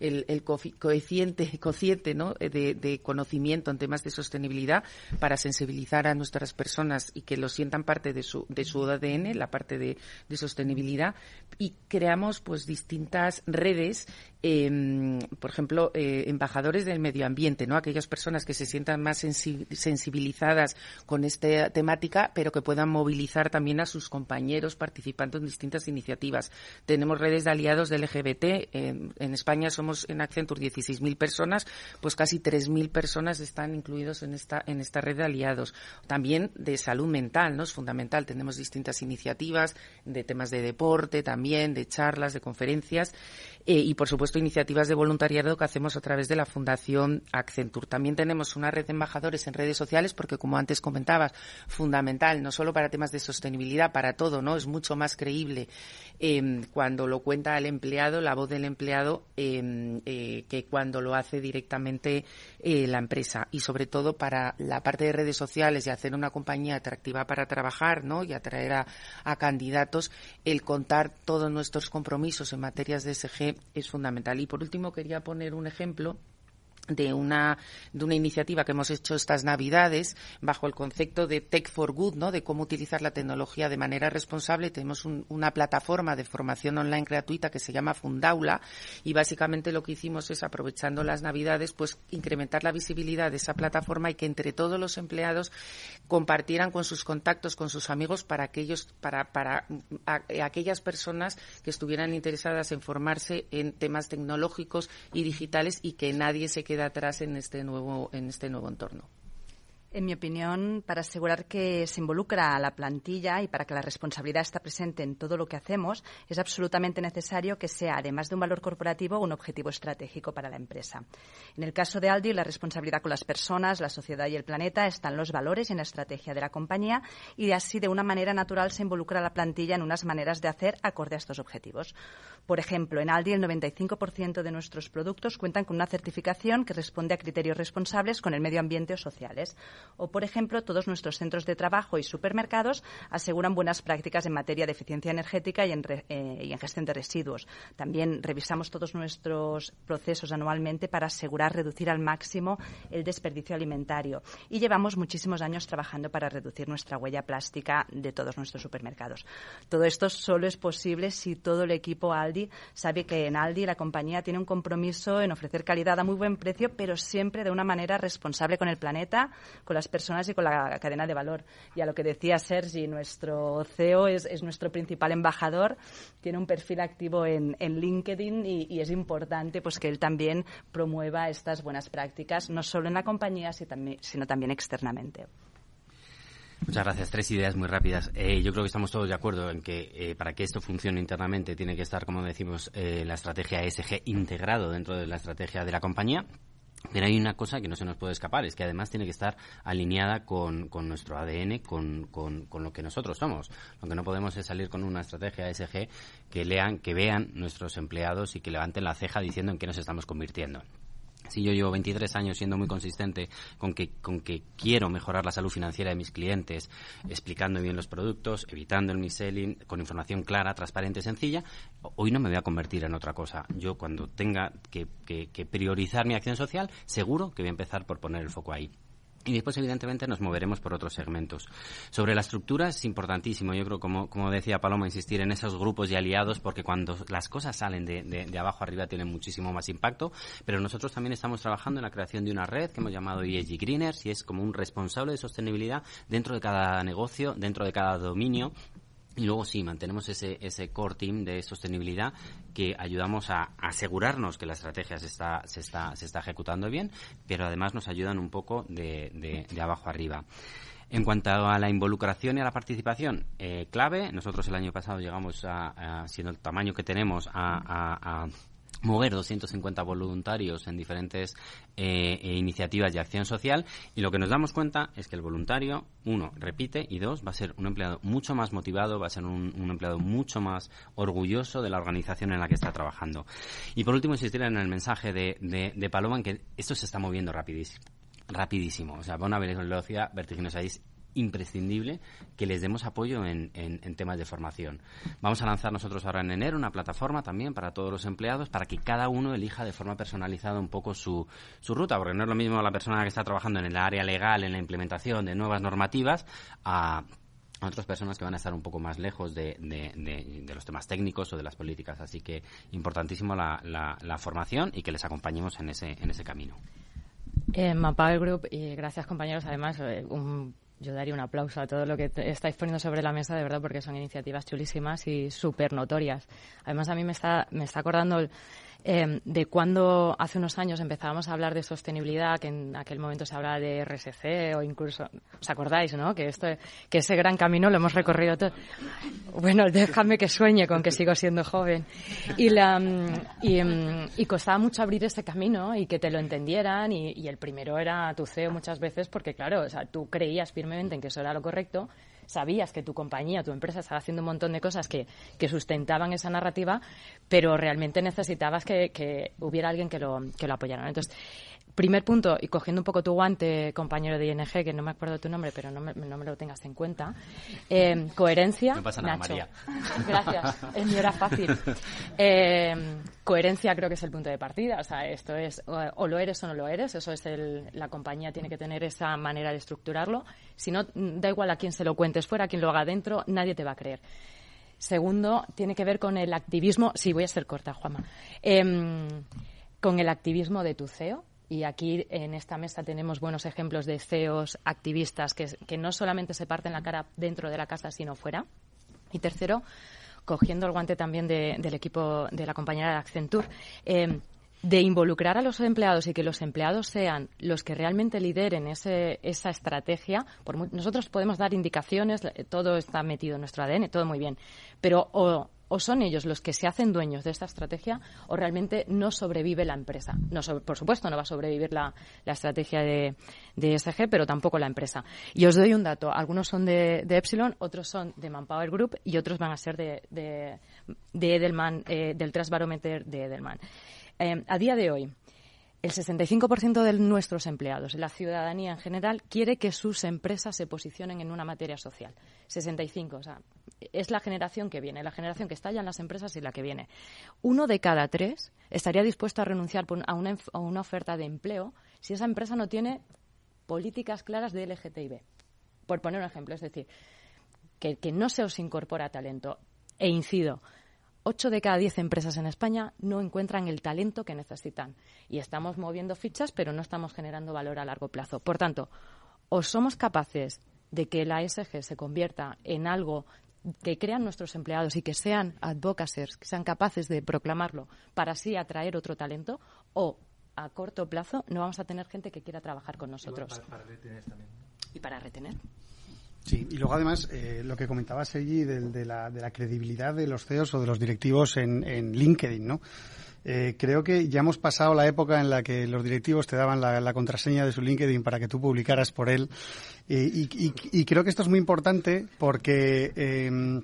el, coeficiente, cociente ¿no? de, conocimiento en temas de sostenibilidad para sensibilizar a nuestras personas y que lo sientan parte de su, de su ADN, la parte de, de sostenibilidad. Y creamos pues distintas redes Em, por ejemplo, eh, embajadores del medio ambiente, ¿no? Aquellas personas que se sientan más sensibilizadas con esta temática, pero que puedan movilizar también a sus compañeros participando en distintas iniciativas. Tenemos redes de aliados del LGBT. En, España somos en Accenture 16.000 personas, pues casi 3.000 personas están incluidos en esta, en esta red de aliados. También de salud mental, ¿no? Es fundamental. Tenemos distintas iniciativas de temas de deporte también, de charlas, de conferencias eh, y, por supuesto, iniciativas de voluntariado que hacemos a través de la Fundación Accenture. También tenemos una red de embajadores en redes sociales porque, como antes comentabas, fundamental, no solo para temas de sostenibilidad, para todo, ¿no? Es mucho más creíble em, cuando lo cuenta el empleado, la voz del empleado, em, eh, que cuando lo hace directamente eh, la empresa. Y sobre todo para la parte de redes sociales y hacer una compañía atractiva para trabajar, ¿no? Y atraer a, a candidatos, el contar todos nuestros compromisos en materias de SG es fundamental. Y por último quería poner un ejemplo de una, de una iniciativa que hemos hecho estas Navidades bajo el concepto de Tech for Good, ¿no? De cómo utilizar la tecnología de manera responsable. Tenemos una plataforma de formación online gratuita que se llama Fundaula y básicamente lo que hicimos es aprovechando las Navidades, pues incrementar la visibilidad de esa plataforma y que entre todos los empleados compartieran con sus contactos, con sus amigos para aquellos, para, para aquellas personas que estuvieran interesadas en formarse en temas tecnológicos y digitales y que nadie se quede queda atrás en este nuevo, en este nuevo entorno. En mi opinión, para asegurar que se involucra a la plantilla y para que la responsabilidad esté presente en todo lo que hacemos, es absolutamente necesario que sea, además de un valor corporativo, un objetivo estratégico para la empresa. En el caso de Aldi, la responsabilidad con las personas, la sociedad y el planeta están los valores y en la estrategia de la compañía y así, de una manera natural, se involucra a la plantilla en unas maneras de hacer acorde a estos objetivos. Por ejemplo, en Aldi el 95% de nuestros productos cuentan con una certificación que responde a criterios responsables con el medio ambiente o sociales. O, por ejemplo, todos nuestros centros de trabajo y supermercados aseguran buenas prácticas en materia de eficiencia energética y en, eh, gestión de residuos. También revisamos todos nuestros procesos anualmente para asegurar reducir al máximo el desperdicio alimentario. Y llevamos muchísimos años trabajando para reducir nuestra huella plástica de todos nuestros supermercados. Todo esto solo es posible si todo el equipo Aldi sabe que en Aldi la compañía tiene un compromiso en ofrecer calidad a muy buen precio, pero siempre de una manera responsable con el planeta, las personas y con la cadena de valor. Y a lo que decía Sergi, nuestro CEO es, nuestro principal embajador, tiene un perfil activo en, LinkedIn y, es importante pues que él también promueva estas buenas prácticas, no solo en la compañía, sino también externamente. Muchas gracias. Tres ideas muy rápidas. Eh, yo creo que estamos todos de acuerdo en que eh, para que esto funcione internamente tiene que estar, como decimos, eh, la estrategia ESG integrado dentro de la estrategia de la compañía. Pero hay una cosa que no se nos puede escapar, es que además tiene que estar alineada con, nuestro ADN, con, con, con, lo que nosotros somos. Lo que no podemos es salir con una estrategia ESG que lean, que vean nuestros empleados y que levanten la ceja diciendo en qué nos estamos convirtiendo. Si yo llevo 23 años siendo muy consistente con que, con que quiero mejorar la salud financiera de mis clientes, explicando bien los productos, evitando el mis-selling, con información clara, transparente, sencilla, hoy no me voy a convertir en otra cosa. Yo cuando tenga que, que priorizar mi acción social, seguro que voy a empezar por poner el foco ahí. Y después, evidentemente, nos moveremos por otros segmentos. Sobre la estructura es importantísimo, yo creo, como, como decía Paloma, insistir en esos grupos y aliados, porque cuando las cosas salen de, de, abajo arriba tienen muchísimo más impacto. Pero nosotros también estamos trabajando en la creación de una red que hemos llamado ESG Greeners y es como un responsable de sostenibilidad dentro de cada negocio, dentro de cada dominio y luego sí, mantenemos ese, ese core team de sostenibilidad que ayudamos a asegurarnos que la estrategia se está, se está, se está ejecutando bien, pero además nos ayudan un poco de, de, abajo arriba. En cuanto a la involucración y a la participación, eh, clave, nosotros el año pasado llegamos a, siendo el tamaño que tenemos, a mover 250 voluntarios en diferentes eh, eh, iniciativas de acción social y lo que nos damos cuenta es que el voluntario, uno, repite y dos, va a ser un empleado mucho más motivado, va a ser un, empleado mucho más orgulloso de la organización en la que está trabajando. Y por último, insistir en el mensaje de, de, de Paloma en que esto se está moviendo rapidísimo rapidísimo. O sea, va a una velocidad vertiginosa. Es imprescindible que les demos apoyo en, temas de formación. Vamos a lanzar nosotros ahora en enero una plataforma también para todos los empleados para que cada uno elija de forma personalizada un poco su, su ruta, porque no es lo mismo la persona que está trabajando en el área legal, en la implementación de nuevas normativas, a otras personas que van a estar un poco más lejos de, los temas técnicos o de las políticas. Así que importantísimo la, formación y que les acompañemos en ese, en ese camino. En Mapa Group, y gracias compañeros, además, eh, yo daría un aplauso a todo lo que estáis poniendo sobre la mesa, de verdad, porque son iniciativas chulísimas y súper notorias. Además, a mí me está, me está acordando Em, de cuando hace unos años empezábamos a hablar de sostenibilidad, que en aquel momento se hablaba de RSC o incluso, ¿os acordáis, no? Que esto, que ese gran camino lo hemos recorrido todo. Bueno, déjame que sueñe con que sigo siendo joven. Y la, y, em, y costaba mucho abrir ese camino y que te lo entendieran y, y el primero era tu CEO muchas veces porque, claro, o sea, tú creías firmemente en que eso era lo correcto sabías que tu compañía, tu empresa estaba haciendo un montón de cosas que, que sustentaban esa narrativa, pero realmente necesitabas que, que hubiera alguien que lo, que lo apoyara. Entonces, Primer punto, y cogiendo un poco tu guante, compañero de ING, que no me acuerdo tu nombre, pero no me, no me lo tengas en cuenta. Eh, coherencia. No pasa nada, María. Gracias, el mío era fácil. Eh, coherencia creo que es el punto de partida. O sea, esto es o, lo eres o no lo eres. Eso es el, la compañía tiene que tener esa manera de estructurarlo. Si no, da igual a quién se lo cuentes fuera, a quién lo haga dentro, nadie te va a creer. Segundo, tiene que ver con el activismo. Sí, voy a ser corta, Juanma. Em, con el activismo de tu CEO y aquí en esta mesa tenemos buenos ejemplos de CEOs activistas que, que no solamente se parten la cara dentro de la casa, sino fuera. Y tercero, cogiendo el guante también del equipo de la compañera de Accenture, eh, de involucrar a los empleados y que los empleados sean los que realmente lideren ese, esa estrategia. Por, nosotros podemos dar indicaciones, todo está metido en nuestro ADN, todo muy bien, pero o o son ellos los que se hacen dueños de esta estrategia o realmente no sobrevive la empresa. Por supuesto, no va a sobrevivir la, estrategia de, de, ESG, pero tampoco la empresa. Y os doy un dato. Algunos son de, Epsilon, otros son de Manpower Group y otros van a ser de, de, Edelman, eh, del Trust de Edelman. Eh, a día de hoy, el 65% de nuestros empleados, la ciudadanía en general, quiere que sus empresas se posicionen en una materia social. 65, o sea, es la generación que viene, la generación que está ya en las empresas y la que viene. Uno de cada tres estaría dispuesto a renunciar a una, oferta de empleo si esa empresa no tiene políticas claras de LGTB. Por poner un ejemplo, es decir, que, que no se os incorpora talento. E incido, 8 de cada 10 empresas en España no encuentran el talento que necesitan. Y estamos moviendo fichas, pero no estamos generando valor a largo plazo. Por tanto, o somos capaces de que la ESG se convierta en algo que crean nuestros empleados y que sean advocates, que sean capaces de proclamarlo para así atraer otro talento, o a corto plazo no vamos a tener gente que quiera trabajar con nosotros. Y para retener. Sí, y luego además eh, lo que comentaba Sergi de, la, de la credibilidad de los CEOs o de los directivos en, LinkedIn, ¿no? Eh, creo que ya hemos pasado la época en la que los directivos te daban la, contraseña de su LinkedIn para que tú publicaras por él. Eh, y, y, creo que esto es muy importante porque eh,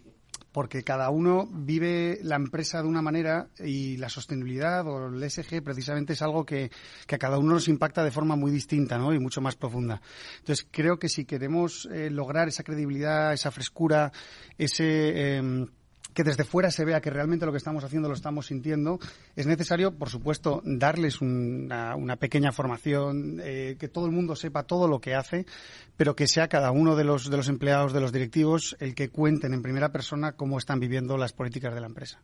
porque cada uno vive la empresa de una manera y la sostenibilidad o el SG precisamente es algo que, a cada uno nos impacta de forma muy distinta ¿no? y mucho más profunda. Entonces creo que si queremos eh, lograr esa credibilidad, esa frescura, ese... Em, que desde fuera se vea que realmente lo que estamos haciendo lo estamos sintiendo, es necesario, por supuesto, darles una, pequeña formación, eh, que todo el mundo sepa todo lo que hace, pero que sea cada uno de los, de los empleados, de los directivos, el que cuenten en primera persona cómo están viviendo las políticas de la empresa.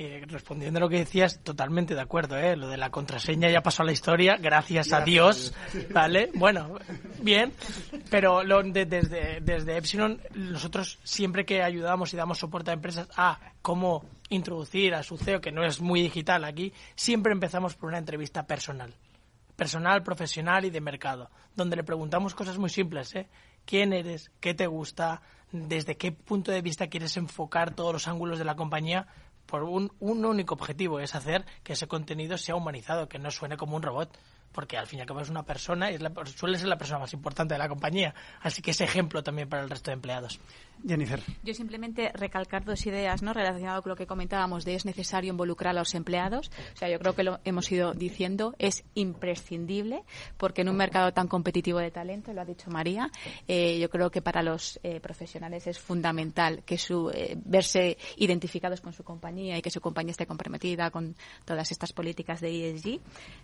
Eh, respondiendo a lo que decías, totalmente de acuerdo, ¿eh? Lo de la contraseña ya pasó a la historia, gracias, a Dios, ¿vale? Bueno, bien, pero lo, desde, desde Epsilon, nosotros siempre que ayudamos y damos soporte a empresas a cómo introducir a su CEO, que no es muy digital aquí, siempre empezamos por una entrevista personal. Personal, profesional y de mercado, donde le preguntamos cosas muy simples, ¿eh? ¿Quién eres? ¿Qué te gusta? ¿Desde qué punto de vista quieres enfocar todos los ángulos de la compañía? Por un, un único objetivo, es hacer que ese contenido sea humanizado, que no suene como un robot. Porque al fin y al cabo es una persona y suele ser la persona más importante de la compañía. Así que es ejemplo también para el resto de empleados. Jennifer. Yo simplemente recalcar dos ideas ¿no? relacionadas con lo que comentábamos de es necesario involucrar a los empleados. O sea, yo creo que lo hemos ido diciendo, es imprescindible porque en un mercado tan competitivo de talento, lo ha dicho María, eh, yo creo que para los eh, profesionales es fundamental que su, eh, verse identificados con su compañía y que su compañía esté comprometida con todas estas políticas de ESG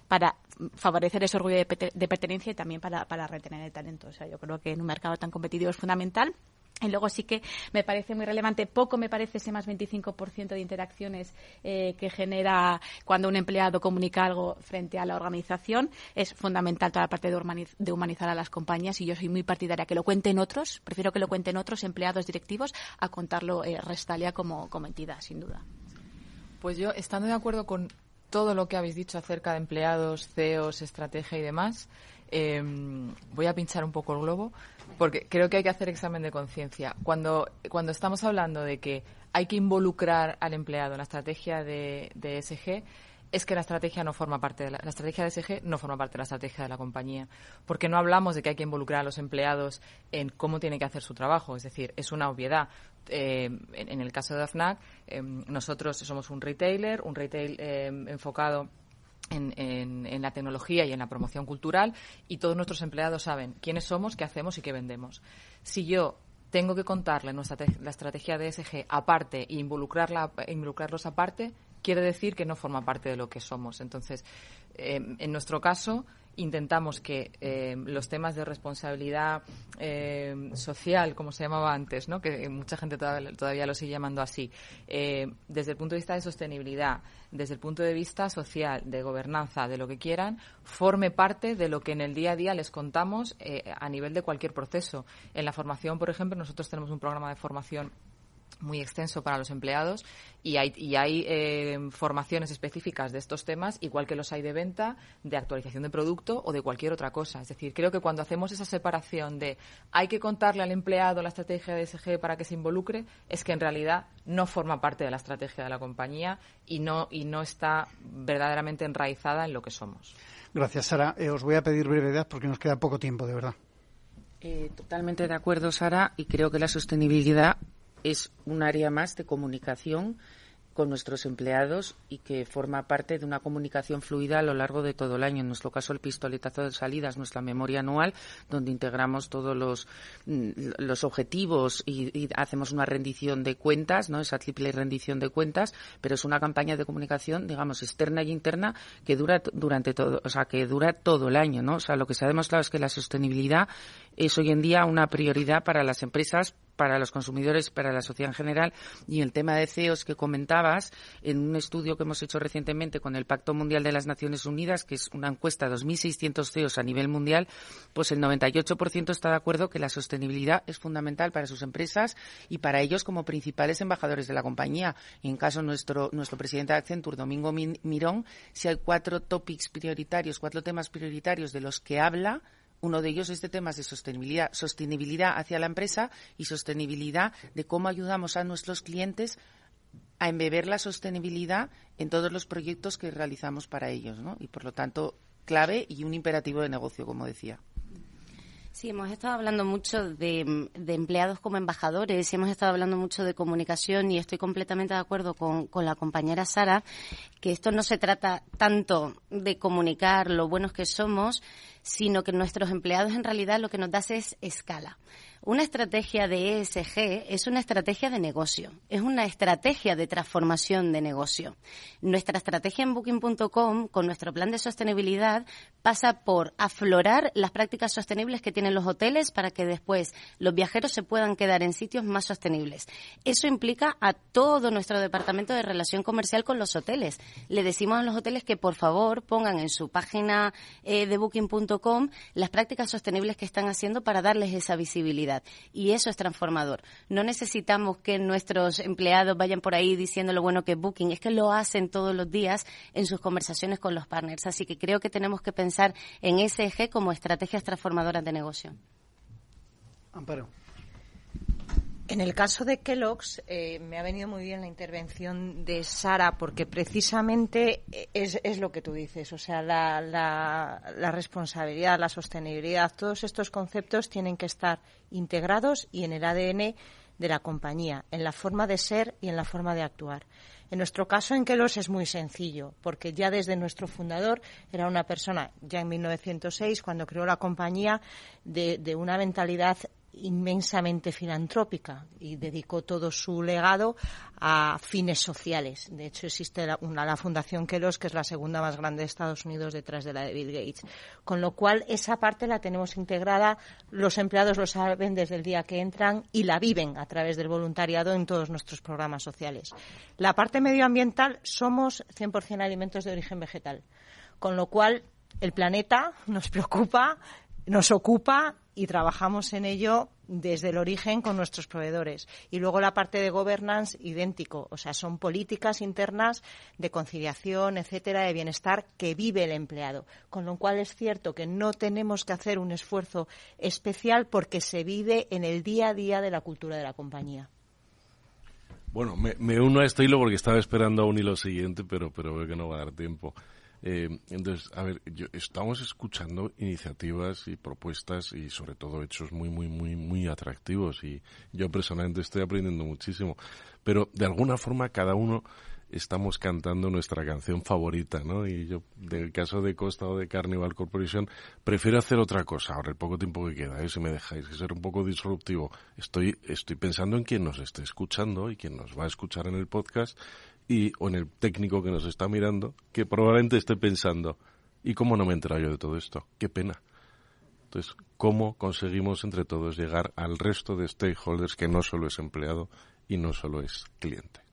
para favorecer ese orgullo de, de pertenencia y también para, para retener el talento. O sea, yo creo que en un mercado tan competitivo es fundamental. Y luego sí que me parece muy relevante, poco me parece ese más 25% de interacciones eh, que genera cuando un empleado comunica algo frente a la organización. Es fundamental toda la parte de, humanizar a las compañías y yo soy muy partidaria que lo cuenten otros, prefiero que lo cuenten otros empleados directivos a contarlo eh, Restalia como, como entidad, sin duda. Pues yo, estando de acuerdo con todo lo que habéis dicho acerca de empleados, CEOs, estrategia y demás, Em, voy a pinchar un poco el globo porque creo que hay que hacer examen de conciencia. Cuando, cuando estamos hablando de que hay que involucrar al empleado en la estrategia de, de SG, es que la estrategia no forma parte de la, estrategia de SG no forma parte de la estrategia de la compañía, porque no hablamos de que hay que involucrar a los empleados en cómo tienen que hacer su trabajo, es decir, es una obviedad. Eh, en, el caso de AFNAC, em, nosotros somos un retailer, un retail em, enfocado en, la tecnología y en la promoción cultural y todos nuestros empleados saben quiénes somos, qué hacemos y qué vendemos. Si yo tengo que contarle nuestra, la estrategia de SG aparte e involucrarla, involucrarlos aparte, quiere decir que no forma parte de lo que somos. Entonces, eh, en nuestro caso, intentamos que eh, los temas de responsabilidad eh, social, como se llamaba antes, ¿no? que mucha gente todavía, lo sigue llamando así, eh, desde el punto de vista de sostenibilidad, desde el punto de vista social, de gobernanza, de lo que quieran, forme parte de lo que en el día a día les contamos a nivel de cualquier proceso. En la formación, por ejemplo, nosotros tenemos un programa de formación muy extenso para los empleados y hay, y hay eh, formaciones específicas de estos temas, igual que los hay de venta, de actualización de producto o de cualquier otra cosa. Es decir, creo que cuando hacemos esa separación de hay que contarle al empleado la estrategia de SG para que se involucre, es que en realidad no forma parte de la estrategia de la compañía y no, y no está verdaderamente enraizada en lo que somos. Gracias, Sara. Eh, os voy a pedir brevedad porque nos queda poco tiempo, de verdad. Eh, totalmente de acuerdo, Sara, y creo que la sostenibilidad es un área más de comunicación con nuestros empleados y que forma parte de una comunicación fluida a lo largo de todo el año. En nuestro caso, el pistoletazo de salida es nuestra memoria anual, donde integramos todos los, mm, los objetivos y, hacemos una rendición de cuentas, ¿no? Esa triple rendición de cuentas, pero es una campaña de comunicación, digamos, externa y interna que dura durante todo, o sea, que dura todo el año, ¿no? O sea, lo que se ha demostrado es que la sostenibilidad es hoy en día una prioridad para las empresas para los consumidores, para la sociedad en general. Y el tema de CEOs que comentabas, en un estudio que hemos hecho recientemente con el Pacto Mundial de las Naciones Unidas, que es una encuesta de 2.600 CEOs a nivel mundial, pues el 98% está de acuerdo que la sostenibilidad es fundamental para sus empresas y para ellos como principales embajadores de la compañía. en caso nuestro, nuestro presidente de Accenture, Domingo Mirón, si hay cuatro topics prioritarios, cuatro temas prioritarios de los que habla, uno de ellos es de temas de sostenibilidad, sostenibilidad hacia la empresa y sostenibilidad de cómo ayudamos a nuestros clientes a embeber la sostenibilidad en todos los proyectos que realizamos para ellos, ¿no? Y por lo tanto, clave y un imperativo de negocio, como decía. Sí, hemos estado hablando mucho de, empleados como embajadores, hemos estado hablando mucho de comunicación y estoy completamente de acuerdo con, con, la compañera Sara que esto no se trata tanto de comunicar lo buenos que somos, sino que nuestros empleados en realidad lo que nos da es escala. Una estrategia de ESG es una estrategia de negocio, es una estrategia de transformación de negocio. Nuestra estrategia en booking.com con nuestro plan de sostenibilidad pasa por aflorar las prácticas sostenibles que tienen los hoteles para que después los viajeros se puedan quedar en sitios más sostenibles. Eso implica a todo nuestro departamento de relación comercial con los hoteles. Le decimos a los hoteles que por favor pongan en su página eh, de booking.com las prácticas sostenibles que están haciendo para darles esa visibilidad. Y eso es transformador. No necesitamos que nuestros empleados vayan por ahí diciendo lo bueno que es Booking, es que lo hacen todos los días en sus conversaciones con los partners. Así que creo que tenemos que pensar en ese eje como estrategias transformadoras de negocio. Amparo. En el caso de Kellogg's, eh, me ha venido muy bien la intervención de Sara, porque precisamente es, es lo que tú dices. O sea, la, la, la, responsabilidad, la sostenibilidad, todos estos conceptos tienen que estar integrados y en el ADN de la compañía, en la forma de ser y en la forma de actuar. En nuestro caso, en Kellogg's es muy sencillo, porque ya desde nuestro fundador era una persona, ya en 1906, cuando creó la compañía, de una mentalidad inmensamente filantrópica y dedicó todo su legado a fines sociales. De hecho, existe la, una, la Fundación Kellogg's, que es la segunda más grande de Estados Unidos detrás de la de Bill Gates. Con lo cual, esa parte la tenemos integrada, los empleados lo saben desde el día que entran y la viven a través del voluntariado en todos nuestros programas sociales. La parte medioambiental, somos 100% alimentos de origen vegetal. Con lo cual, el planeta nos preocupa, nos ocupa y trabajamos en ello desde el origen con nuestros proveedores. Y luego la parte de governance, idéntico. O sea, son políticas internas de conciliación, etcétera, de bienestar que vive el empleado. Con lo cual es cierto que no tenemos que hacer un esfuerzo especial porque se vive en el día a día de la cultura de la compañía. Bueno, me, uno a este hilo porque estaba esperando a un hilo siguiente, pero, pero veo que no va a dar tiempo. Eh, entonces, a ver, yo, estamos escuchando iniciativas y propuestas y sobre todo hechos muy, muy, muy, muy atractivos y yo personalmente estoy aprendiendo muchísimo. Pero de alguna forma cada uno estamos cantando nuestra canción favorita, ¿no? Y yo, del caso de Costa o de Carnival Corporation, prefiero hacer otra cosa ahora, el poco tiempo que queda, ¿eh? si me dejáis, que ser un poco disruptivo. Estoy, estoy pensando en quien nos esté escuchando y quien nos va a escuchar en el podcast y, o en el técnico que nos está mirando, que probablemente esté pensando, ¿y cómo no me entero yo de todo esto? Qué pena. Entonces, ¿cómo conseguimos entre todos llegar al resto de stakeholders que no solo es empleado y no solo es cliente?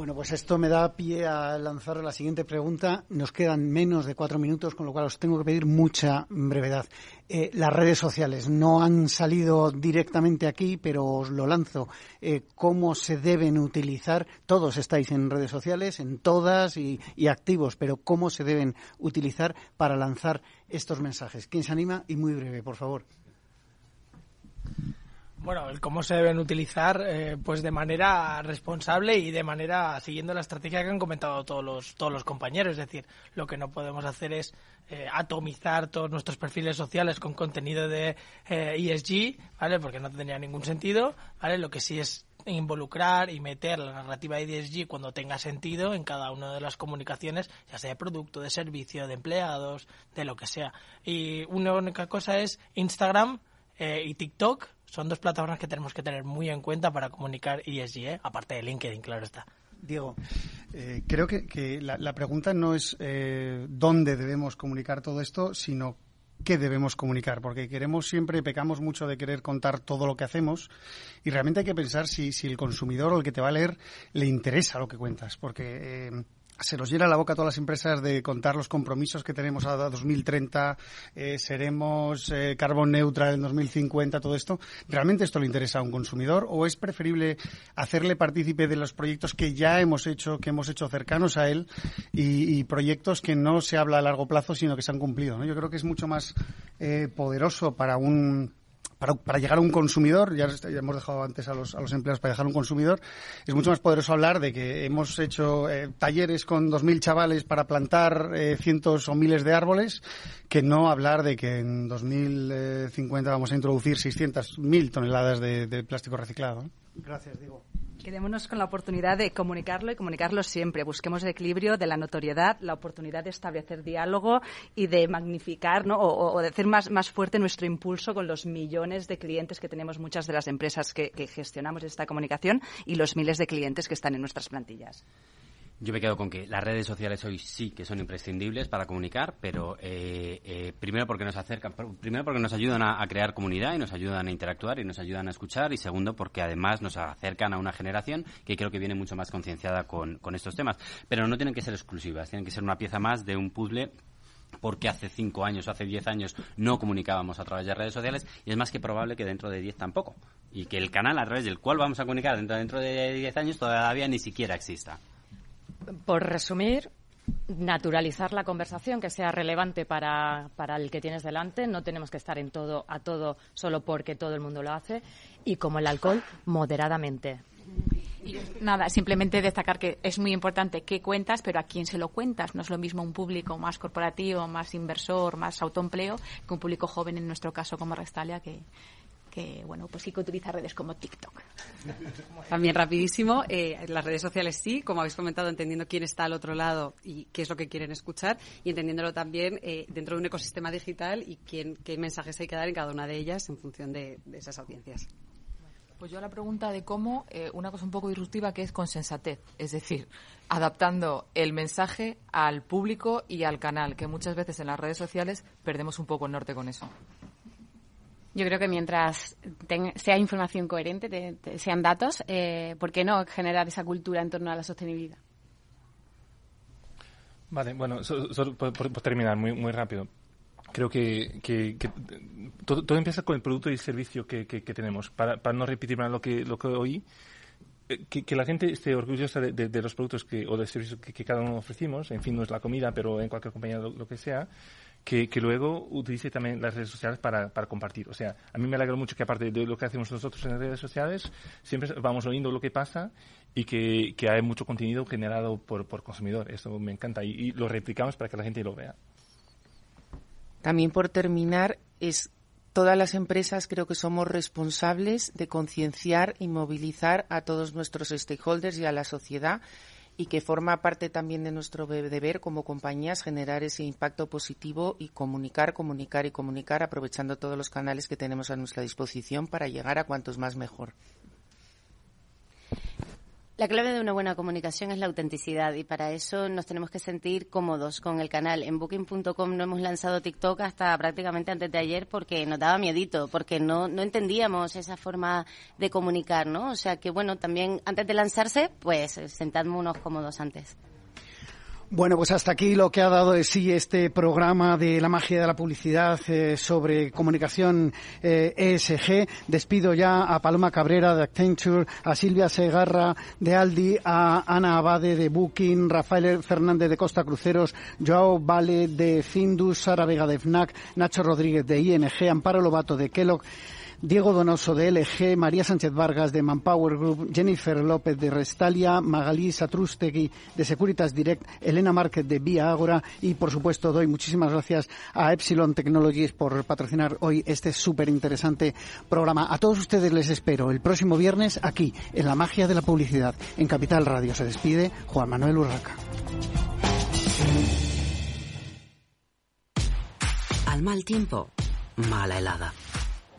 Bueno, pues esto me da pie a lanzar la siguiente pregunta. Nos quedan menos de cuatro minutos, con lo cual os tengo que pedir mucha brevedad. Eh, las redes sociales no han salido directamente aquí, pero os lo lanzo. Eh, ¿Cómo se deben utilizar? Todos estáis en redes sociales, en todas y, y activos, pero ¿cómo se deben utilizar para lanzar estos mensajes? ¿Quién se anima? Y muy breve, por favor. Bueno, el cómo se deben utilizar, eh, pues de manera responsable y de manera siguiendo la estrategia que han comentado todos los todos los compañeros. Es decir, lo que no podemos hacer es eh, atomizar todos nuestros perfiles sociales con contenido de eh, ESG, ¿vale? Porque no tendría ningún sentido, ¿vale? Lo que sí es involucrar y meter la narrativa de ESG cuando tenga sentido en cada una de las comunicaciones, ya sea de producto, de servicio, de empleados, de lo que sea. Y una única cosa es Instagram y TikTok son dos plataformas que tenemos que tener muy en cuenta para comunicar ESG, ¿eh? aparte de LinkedIn, claro está. Diego, eh, creo que, que la, la, pregunta no es eh, dónde debemos comunicar todo esto, sino qué debemos comunicar, porque queremos siempre, pecamos mucho de querer contar todo lo que hacemos y realmente hay que pensar si, si el consumidor o el que te va a leer le interesa lo que cuentas, porque eh, se nos llena la boca a todas las empresas de contar los compromisos que tenemos a 2030, eh, seremos eh, carbon neutral en 2050, todo esto. ¿Realmente esto le interesa a un consumidor o es preferible hacerle partícipe de los proyectos que ya hemos hecho, que hemos hecho cercanos a él y, y proyectos que no se habla a largo plazo, sino que se han cumplido? ¿no? Yo creo que es mucho más eh, poderoso para un para, para, llegar a un consumidor, ya, ya, hemos dejado antes a los, a los empleados para llegar a un consumidor, es mucho más poderoso hablar de que hemos hecho eh, talleres con 2.000 chavales para plantar eh, cientos o miles de árboles, que no hablar de que en 2050 vamos a introducir 600.000 toneladas de, de plástico reciclado. Gracias, Diego. Quedémonos con la oportunidad de comunicarlo y comunicarlo siempre. Busquemos el equilibrio de la notoriedad, la oportunidad de establecer diálogo y de magnificar ¿no? o, de hacer más, más fuerte nuestro impulso con los millones de clientes que tenemos muchas de las empresas que, que gestionamos esta comunicación y los miles de clientes que están en nuestras plantillas. Yo me quedo con que las redes sociales hoy sí que son imprescindibles para comunicar, pero eh, eh, primero porque nos acercan, primero porque nos ayudan a, crear comunidad y nos ayudan a interactuar y nos ayudan a escuchar y segundo porque además nos acercan a una generación que creo que viene mucho más concienciada con, con estos temas. Pero no tienen que ser exclusivas, tienen que ser una pieza más de un puzzle porque hace cinco años o hace diez años no comunicábamos a través de redes sociales y es más que probable que dentro de diez tampoco. Y que el canal a través del cual vamos a comunicar dentro, dentro de diez años todavía ni siquiera exista. Por resumir, naturalizar la conversación, que sea relevante para, para el que tienes delante. No tenemos que estar en todo a todo solo porque todo el mundo lo hace. Y como el alcohol, moderadamente. Nada, simplemente destacar que es muy importante qué cuentas, pero a quién se lo cuentas. No es lo mismo un público más corporativo, más inversor, más autoempleo, que un público joven, en nuestro caso como Restalia, que, que bueno, pues sí que utiliza redes como TikTok. También rapidísimo, eh, las redes sociales sí, como habéis comentado, entendiendo quién está al otro lado y qué es lo que quieren escuchar y entendiéndolo también eh, dentro de un ecosistema digital y quién, qué mensajes hay que dar en cada una de ellas en función de, esas audiencias. Pues yo a la pregunta de cómo, eh, una cosa un poco disruptiva que es con sensatez, es decir, adaptando el mensaje al público y al canal, que muchas veces en las redes sociales perdemos un poco el norte con eso. Yo creo que mientras sea información coherente, sean datos, eh, ¿por qué no generar esa cultura en torno a la sostenibilidad? Vale, bueno, solo por, terminar muy, muy rápido. Creo que, que, todo, empieza con el producto y servicio que, que, tenemos. Para, para, no repetir más lo que, lo que oí, eh, que, la gente esté orgullosa de, de, los productos que, o de servicios que, cada uno ofrecimos, en fin, no es la comida, pero en cualquier compañía lo que sea, que, luego utilice también las redes sociales para, para, compartir. O sea, a mí me alegra mucho que aparte de lo que hacemos nosotros en las redes sociales, siempre vamos oyendo lo que pasa y que, que hay mucho contenido generado por, por consumidor. Eso me encanta y, y lo replicamos para que la gente lo vea. También por terminar, es todas las empresas creo que somos responsables de concienciar y movilizar a todos nuestros stakeholders y a la sociedad y que forma parte también de nuestro deber como compañías generar ese impacto positivo y comunicar, comunicar y comunicar aprovechando todos los canales que tenemos a nuestra disposición para llegar a cuantos más mejor. La clave de una buena comunicación es la autenticidad y para eso nos tenemos que sentir cómodos con el canal. En booking.com no hemos lanzado TikTok hasta prácticamente antes de ayer porque nos daba miedito, porque no, no entendíamos esa forma de comunicar, ¿no? O sea que bueno, también antes de lanzarse, pues sentadnos cómodos antes. Bueno, pues hasta aquí lo que ha dado de sí este programa de la magia de la publicidad eh, sobre comunicación ESG. Eh, e Despido ya a Paloma Cabrera de Accenture, a Silvia Segarra de Aldi, a Ana Abade de Booking, Rafael Fernández de Costa Cruceros, Joao Vale de Findus, Sara Vega de FNAC, Nacho Rodríguez de ING, Amparo Lobato de Kellogg, Diego Donoso de LG, María Sánchez Vargas de Manpower Group, Jennifer López de Restalia, Magalí Satrustegui de Securitas Direct, Elena Márquez de Vía Ágora y, por supuesto, doy muchísimas gracias a Epsilon Technologies por patrocinar hoy este súper interesante programa. A todos ustedes les espero el próximo viernes aquí, en La Magia de la Publicidad, en Capital Radio. Se despide Juan Manuel Urraca. Al mal tiempo, mala helada.